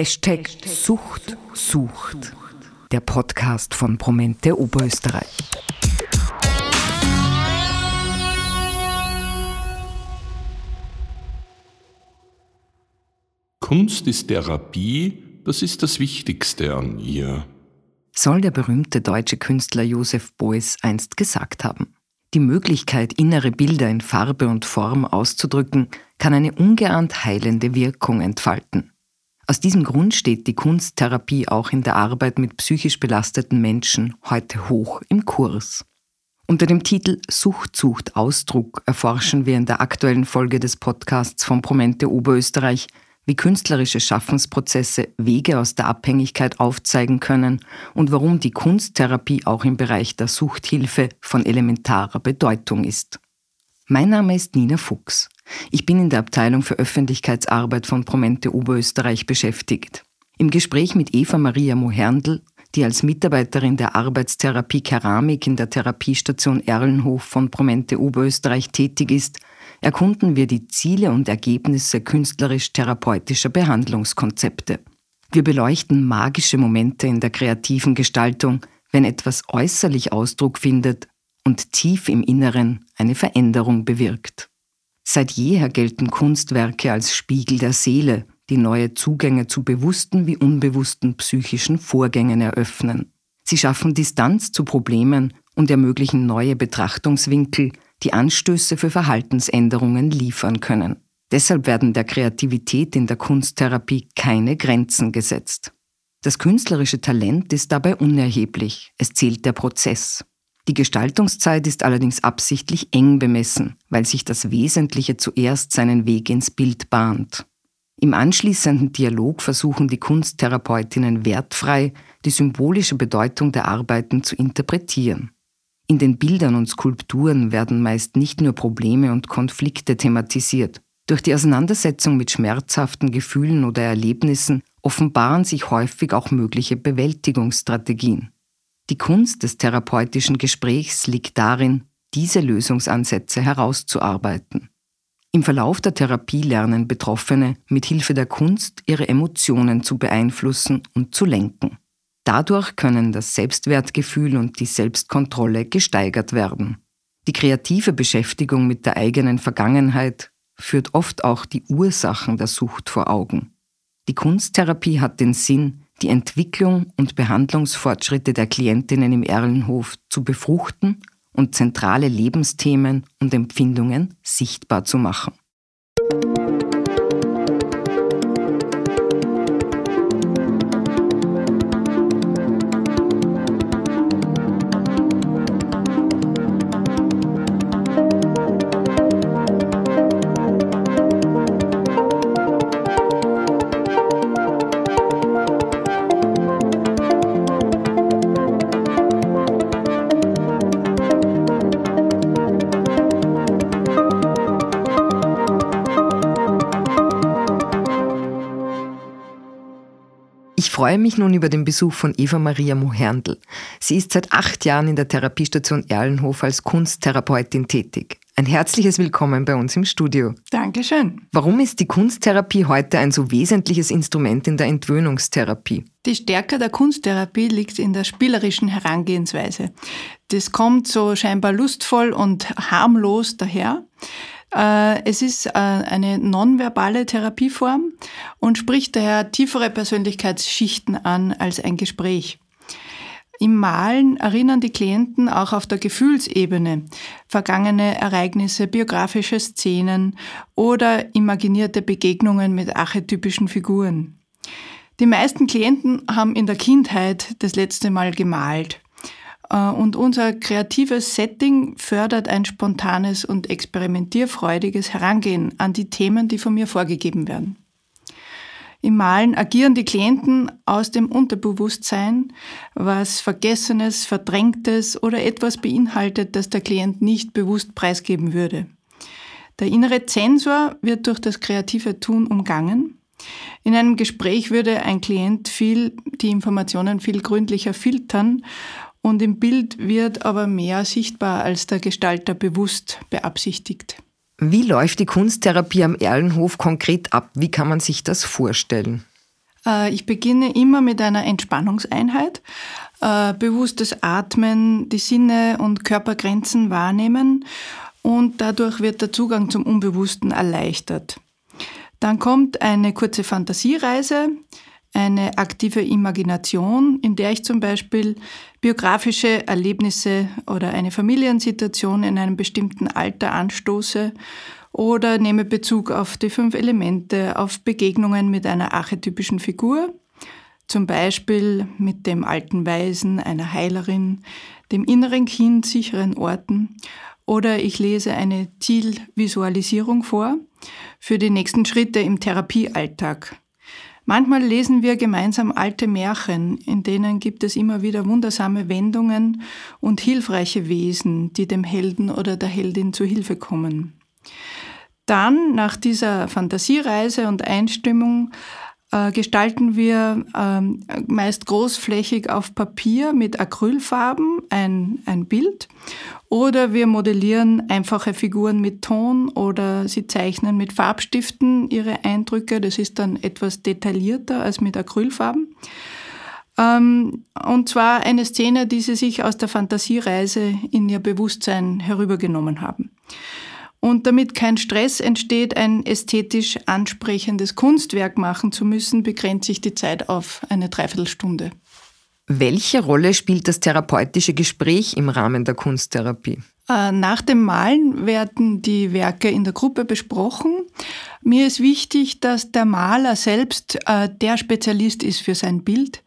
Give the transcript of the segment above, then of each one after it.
Hashtag Sucht sucht. Der Podcast von Promente Oberösterreich. Kunst ist Therapie, das ist das Wichtigste an ihr. Soll der berühmte deutsche Künstler Josef Beuys einst gesagt haben. Die Möglichkeit, innere Bilder in Farbe und Form auszudrücken, kann eine ungeahnt heilende Wirkung entfalten. Aus diesem Grund steht die Kunsttherapie auch in der Arbeit mit psychisch belasteten Menschen heute hoch im Kurs. Unter dem Titel Sucht sucht Ausdruck erforschen wir in der aktuellen Folge des Podcasts von Promente Oberösterreich, wie künstlerische Schaffensprozesse Wege aus der Abhängigkeit aufzeigen können und warum die Kunsttherapie auch im Bereich der Suchthilfe von elementarer Bedeutung ist. Mein Name ist Nina Fuchs. Ich bin in der Abteilung für Öffentlichkeitsarbeit von Promente Oberösterreich beschäftigt. Im Gespräch mit Eva Maria Moherndl, die als Mitarbeiterin der Arbeitstherapie Keramik in der Therapiestation Erlenhof von Promente Oberösterreich tätig ist, erkunden wir die Ziele und Ergebnisse künstlerisch-therapeutischer Behandlungskonzepte. Wir beleuchten magische Momente in der kreativen Gestaltung, wenn etwas äußerlich Ausdruck findet und tief im Inneren eine Veränderung bewirkt. Seit jeher gelten Kunstwerke als Spiegel der Seele, die neue Zugänge zu bewussten wie unbewussten psychischen Vorgängen eröffnen. Sie schaffen Distanz zu Problemen und ermöglichen neue Betrachtungswinkel, die Anstöße für Verhaltensänderungen liefern können. Deshalb werden der Kreativität in der Kunsttherapie keine Grenzen gesetzt. Das künstlerische Talent ist dabei unerheblich, es zählt der Prozess. Die Gestaltungszeit ist allerdings absichtlich eng bemessen, weil sich das Wesentliche zuerst seinen Weg ins Bild bahnt. Im anschließenden Dialog versuchen die Kunsttherapeutinnen wertfrei, die symbolische Bedeutung der Arbeiten zu interpretieren. In den Bildern und Skulpturen werden meist nicht nur Probleme und Konflikte thematisiert. Durch die Auseinandersetzung mit schmerzhaften Gefühlen oder Erlebnissen offenbaren sich häufig auch mögliche Bewältigungsstrategien. Die Kunst des therapeutischen Gesprächs liegt darin, diese Lösungsansätze herauszuarbeiten. Im Verlauf der Therapie lernen Betroffene mit Hilfe der Kunst ihre Emotionen zu beeinflussen und zu lenken. Dadurch können das Selbstwertgefühl und die Selbstkontrolle gesteigert werden. Die kreative Beschäftigung mit der eigenen Vergangenheit führt oft auch die Ursachen der Sucht vor Augen. Die Kunsttherapie hat den Sinn, die Entwicklung und Behandlungsfortschritte der Klientinnen im Erlenhof zu befruchten und zentrale Lebensthemen und Empfindungen sichtbar zu machen. Freue mich nun über den Besuch von Eva Maria Moherndl. Sie ist seit acht Jahren in der Therapiestation Erlenhof als Kunsttherapeutin tätig. Ein herzliches Willkommen bei uns im Studio. Dankeschön. Warum ist die Kunsttherapie heute ein so wesentliches Instrument in der Entwöhnungstherapie? Die Stärke der Kunsttherapie liegt in der spielerischen Herangehensweise. Das kommt so scheinbar lustvoll und harmlos daher. Äh, es ist äh, eine nonverbale Therapieform und spricht daher tiefere Persönlichkeitsschichten an als ein Gespräch. Im Malen erinnern die Klienten auch auf der Gefühlsebene vergangene Ereignisse, biografische Szenen oder imaginierte Begegnungen mit archetypischen Figuren. Die meisten Klienten haben in der Kindheit das letzte Mal gemalt. Äh, und unser kreatives Setting fördert ein spontanes und experimentierfreudiges Herangehen an die Themen, die von mir vorgegeben werden. Im Malen agieren die Klienten aus dem Unterbewusstsein, was Vergessenes, Verdrängtes oder etwas beinhaltet, das der Klient nicht bewusst preisgeben würde. Der innere Zensor wird durch das kreative Tun umgangen. In einem Gespräch würde ein Klient viel, die Informationen viel gründlicher filtern und im Bild wird aber mehr sichtbar, als der Gestalter bewusst beabsichtigt. Wie läuft die Kunsttherapie am Erlenhof konkret ab? Wie kann man sich das vorstellen? Äh, ich beginne immer mit einer Entspannungseinheit. Äh, bewusstes Atmen, die Sinne und Körpergrenzen wahrnehmen und dadurch wird der Zugang zum Unbewussten erleichtert. Dann kommt eine kurze Fantasiereise, eine aktive Imagination, in der ich zum Beispiel biografische Erlebnisse oder eine Familiensituation in einem bestimmten Alter anstoße oder nehme Bezug auf die fünf Elemente, auf Begegnungen mit einer archetypischen Figur, zum Beispiel mit dem alten Weisen, einer Heilerin, dem inneren Kind, sicheren Orten oder ich lese eine Zielvisualisierung vor für die nächsten Schritte im Therapiealltag. Manchmal lesen wir gemeinsam alte Märchen, in denen gibt es immer wieder wundersame Wendungen und hilfreiche Wesen, die dem Helden oder der Heldin zu Hilfe kommen. Dann, nach dieser Fantasiereise und Einstimmung, äh, gestalten wir ähm, meist großflächig auf Papier mit Acrylfarben ein, ein Bild oder wir modellieren einfache Figuren mit Ton oder sie zeichnen mit Farbstiften ihre Eindrücke. Das ist dann etwas detaillierter als mit Acrylfarben. Ähm, und zwar eine Szene, die sie sich aus der Fantasiereise in ihr Bewusstsein herübergenommen haben. Und damit kein Stress entsteht, ein ästhetisch ansprechendes Kunstwerk machen zu müssen, begrenzt sich die Zeit auf eine Dreiviertelstunde. Welche Rolle spielt das therapeutische Gespräch im Rahmen der Kunsttherapie? Äh, nach dem Malen werden die Werke in der Gruppe besprochen. Mir ist wichtig, dass der Maler selbst äh, der Spezialist ist für sein Bild.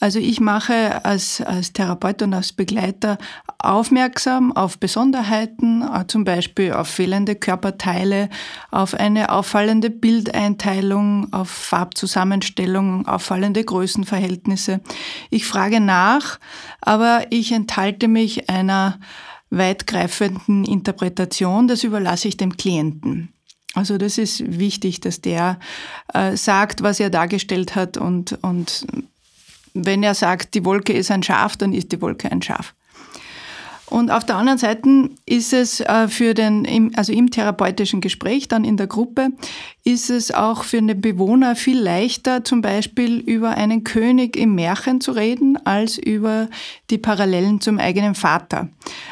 Also ich mache als, als Therapeut und als Begleiter aufmerksam auf Besonderheiten, äh, zum Beispiel auf fehlende Körperteile, auf eine auffallende Bildeinteilung, auf Farbzusammenstellung, auffallende Größenverhältnisse. Ich frage nach, aber ich enthalte mich einer weitgreifenden Interpretation, das überlasse ich dem Klienten. Also das ist wichtig, dass der äh, sagt, was er dargestellt hat und, und wenn er sagt, die Wolke ist ein Schaf, dann ist die Wolke ein Schaf. Und auf der anderen Seite ist es äh, für den, also im therapeutischen Gespräch, dann in der Gruppe, ist es auch für den Bewohner viel leichter, zum Beispiel über einen König im Märchen zu reden, als über die Parallelen zum eigenen Vater.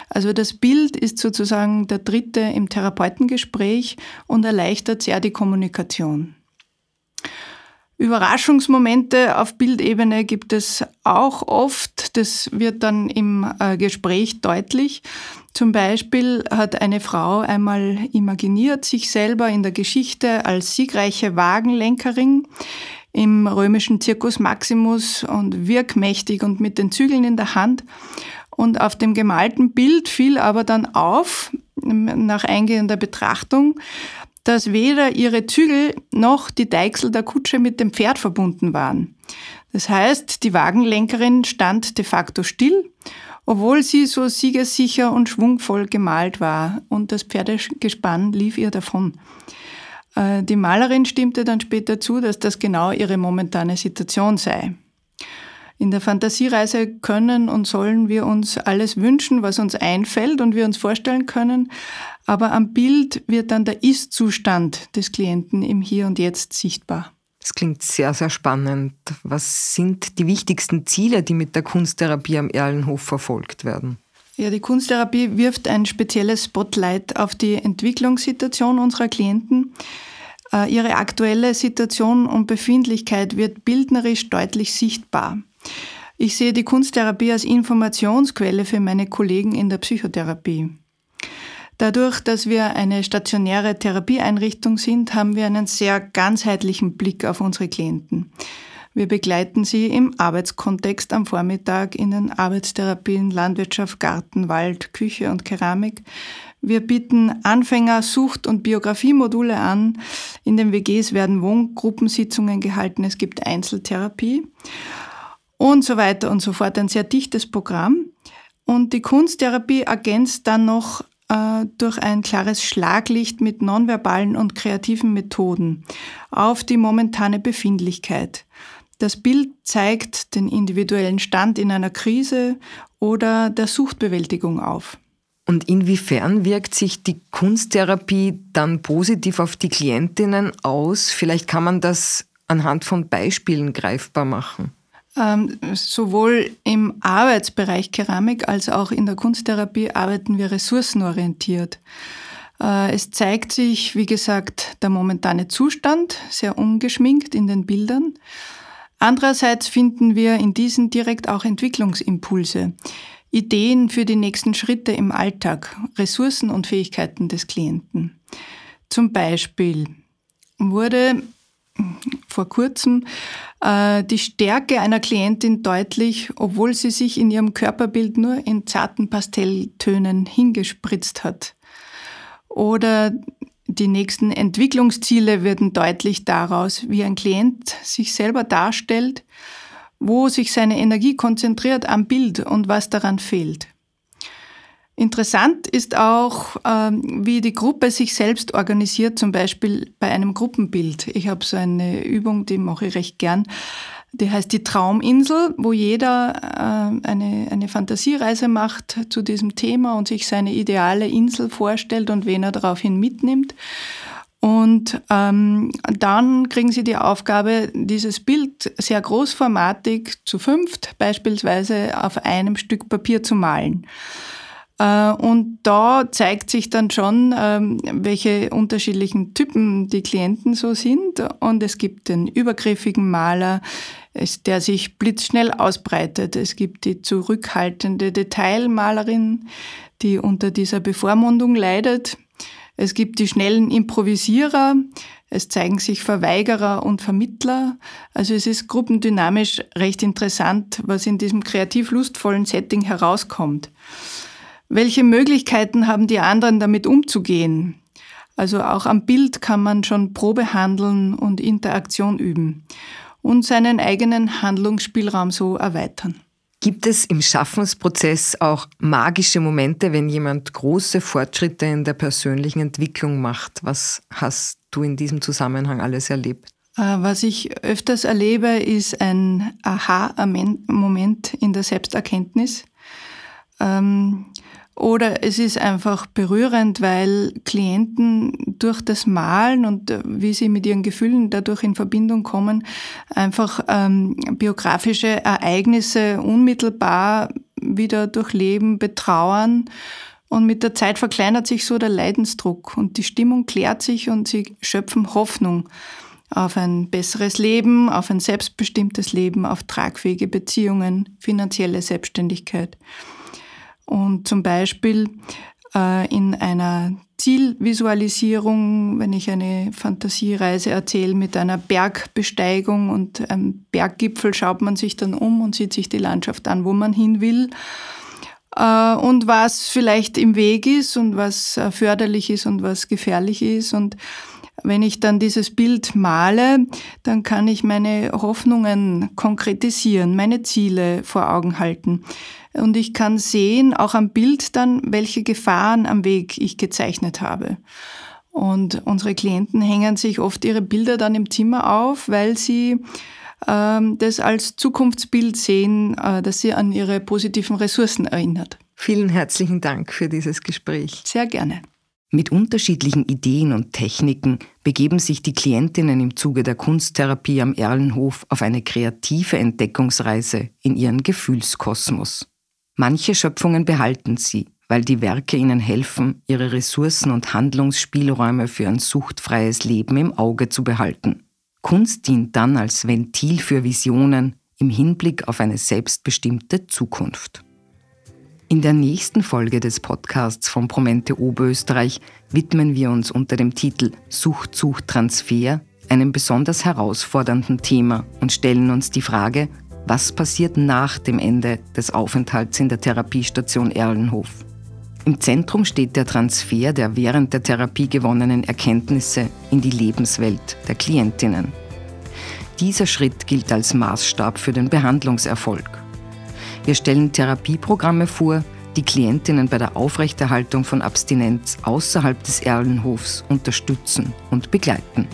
Also das Bild ist sozusagen der dritte im Therapeutengespräch und erleichtert sehr die Kommunikation. Überraschungsmomente auf Bildebene gibt es auch oft. Das wird dann im äh, Gespräch deutlich. Zum Beispiel hat eine Frau einmal imaginiert sich selber in der Geschichte als siegreiche Wagenlenkerin im römischen Circus Maximus und wirkmächtig und mit den Zügeln in der Hand. Und auf dem gemalten Bild fiel aber dann auf, nach eingehender Betrachtung, dass weder ihre Zügel noch die Deichsel der Kutsche mit dem Pferd verbunden waren. Das heißt, die Wagenlenkerin stand de facto still, obwohl sie so siegessicher und schwungvoll gemalt war und das Pferdegespann lief ihr davon. Äh, die Malerin stimmte dann später zu, dass das genau ihre momentane Situation sei. In der Fantasiereise können und sollen wir uns alles wünschen, was uns einfällt und wir uns vorstellen können, aber am Bild wird dann der Ist-Zustand des Klienten im Hier und Jetzt sichtbar. Das klingt sehr, sehr spannend. Was sind die wichtigsten Ziele, die mit der Kunsttherapie am Erlenhof verfolgt werden? Ja, die Kunsttherapie wirft ein spezielles Spotlight auf die Entwicklungssituation unserer Klienten. Äh, ihre aktuelle Situation und Befindlichkeit wird bildnerisch deutlich sichtbar. Ich sehe die Kunsttherapie als Informationsquelle für meine Kollegen in der Psychotherapie. Dadurch, dass wir eine stationäre Therapieeinrichtung sind, haben wir einen sehr ganzheitlichen Blick auf unsere Klienten. Wir begleiten sie im Arbeitskontext am Vormittag in den Arbeitstherapien Landwirtschaft, Garten, Wald, Küche und Keramik. Wir bieten Anfänger Sucht- und Biografiemodule an. In den WGs werden Wohngruppensitzungen gehalten. Es gibt Einzeltherapie und so weiter und so fort. Ein sehr dichtes Programm. Und die Kunsttherapie ergänzt dann noch durch ein klares Schlaglicht mit nonverbalen und kreativen Methoden auf die momentane Befindlichkeit. Das Bild zeigt den individuellen Stand in einer Krise oder der Suchtbewältigung auf. Und inwiefern wirkt sich die Kunsttherapie dann positiv auf die Klientinnen aus? Vielleicht kann man das anhand von Beispielen greifbar machen? Ähm, sowohl im Arbeitsbereich Keramik als auch in der Kunsttherapie arbeiten wir ressourcenorientiert. Äh, es zeigt sich, wie gesagt, der momentane Zustand, sehr ungeschminkt in den Bildern. Andererseits finden wir in diesen direkt auch Entwicklungsimpulse, Ideen für die nächsten Schritte im Alltag, Ressourcen und Fähigkeiten des Klienten. Zum Beispiel wurde vor kurzem äh, die Stärke einer Klientin deutlich, obwohl sie sich in ihrem Körperbild nur in zarten Pastelltönen hingespritzt hat. Oder die nächsten Entwicklungsziele werden deutlich daraus, wie ein Klient sich selber darstellt, wo sich seine Energie konzentriert am Bild und was daran fehlt. Interessant ist auch, ähm, wie die Gruppe sich selbst organisiert, zum Beispiel bei einem Gruppenbild. Ich habe so eine Übung, die mache ich recht gern. Die heißt die Trauminsel, wo jeder äh, eine, eine Fantasiereise macht zu diesem Thema und sich seine ideale Insel vorstellt und wen er daraufhin mitnimmt. Und ähm, dann kriegen Sie die Aufgabe, dieses Bild sehr großformatig zu fünft beispielsweise auf einem Stück Papier zu malen. Äh, und da zeigt sich dann schon, ähm, welche unterschiedlichen Typen die Klienten so sind. Und es gibt den übergriffigen Maler, der sich blitzschnell ausbreitet. Es gibt die zurückhaltende Detailmalerin, die unter dieser Bevormundung leidet. Es gibt die schnellen Improvisierer, es zeigen sich Verweigerer und Vermittler. Also es ist gruppendynamisch recht interessant, was in diesem kreativ lustvollen Setting herauskommt. Welche Möglichkeiten haben die anderen damit umzugehen? Also auch am Bild kann man schon Probe handeln und Interaktion üben und seinen eigenen Handlungsspielraum so erweitern. Gibt es im Schaffensprozess auch magische Momente, wenn jemand große Fortschritte in der persönlichen Entwicklung macht? Was hast du in diesem Zusammenhang alles erlebt? Äh, was ich öfters erlebe, ist ein Aha-Moment in der Selbsterkenntnis. Oder es ist einfach berührend, weil Klienten durch das Malen und äh, wie sie mit ihren Gefühlen dadurch in Verbindung kommen, einfach ähm, biografische Ereignisse unmittelbar wieder durchleben, betrauern. Und mit der Zeit verkleinert sich so der Leidensdruck und die Stimmung klärt sich und sie schöpfen Hoffnung auf ein besseres Leben, auf ein selbstbestimmtes Leben, auf tragfähige Beziehungen, finanzielle Selbstständigkeit. Und zum Beispiel äh, in einer Zielvisualisierung, wenn ich eine Fantasiereise erzähle mit einer Bergbesteigung und einem Berggipfel, schaut man sich dann um und sieht sich die Landschaft an, wo man hin will äh, und was vielleicht im Weg ist und was äh, förderlich ist und was gefährlich ist. Und wenn ich dann dieses Bild male, dann kann ich meine Hoffnungen konkretisieren, meine Ziele vor Augen halten. Und ich kann sehen, auch am Bild dann, welche Gefahren am Weg ich gezeichnet habe. Und unsere Klienten hängen sich oft ihre Bilder dann im Zimmer auf, weil sie ähm, das als Zukunftsbild sehen, äh, das sie an ihre positiven Ressourcen erinnert. Vielen herzlichen Dank für dieses Gespräch. Sehr gerne. Mit unterschiedlichen Ideen und Techniken begeben sich die Klientinnen im Zuge der Kunsttherapie am Erlenhof auf eine kreative Entdeckungsreise in ihren Gefühlskosmos. Manche Schöpfungen behalten sie, weil die Werke ihnen helfen, ihre Ressourcen und Handlungsspielräume für ein suchtfreies Leben im Auge zu behalten. Kunst dient dann als Ventil für Visionen im Hinblick auf eine selbstbestimmte Zukunft. In der nächsten Folge des Podcasts von Promente Oberösterreich widmen wir uns unter dem Titel Sucht, Sucht, Transfer einem besonders herausfordernden Thema und stellen uns die Frage, was passiert nach dem Ende des Aufenthalts in der Therapiestation Erlenhof? Im Zentrum steht der Transfer der während der Therapie gewonnenen Erkenntnisse in die Lebenswelt der Klientinnen. Dieser Schritt gilt als Maßstab für den Behandlungserfolg. Wir stellen Therapieprogramme vor, die Klientinnen bei der Aufrechterhaltung von Abstinenz außerhalb des Erlenhofs unterstützen und begleiten.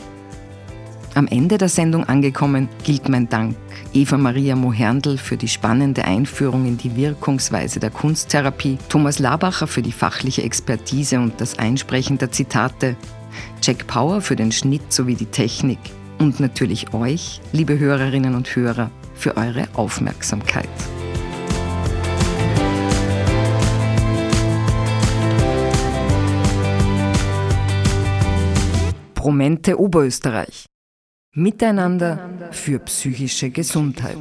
Am Ende der Sendung angekommen gilt mein Dank Eva Maria Moherndl für die spannende Einführung in die Wirkungsweise der Kunsttherapie, Thomas Labacher für die fachliche Expertise und das Einsprechen der Zitate, Jack Power für den Schnitt sowie die Technik, und natürlich euch, liebe Hörerinnen und Hörer, für eure Aufmerksamkeit. Promente Oberösterreich. Miteinander für psychische Gesundheit.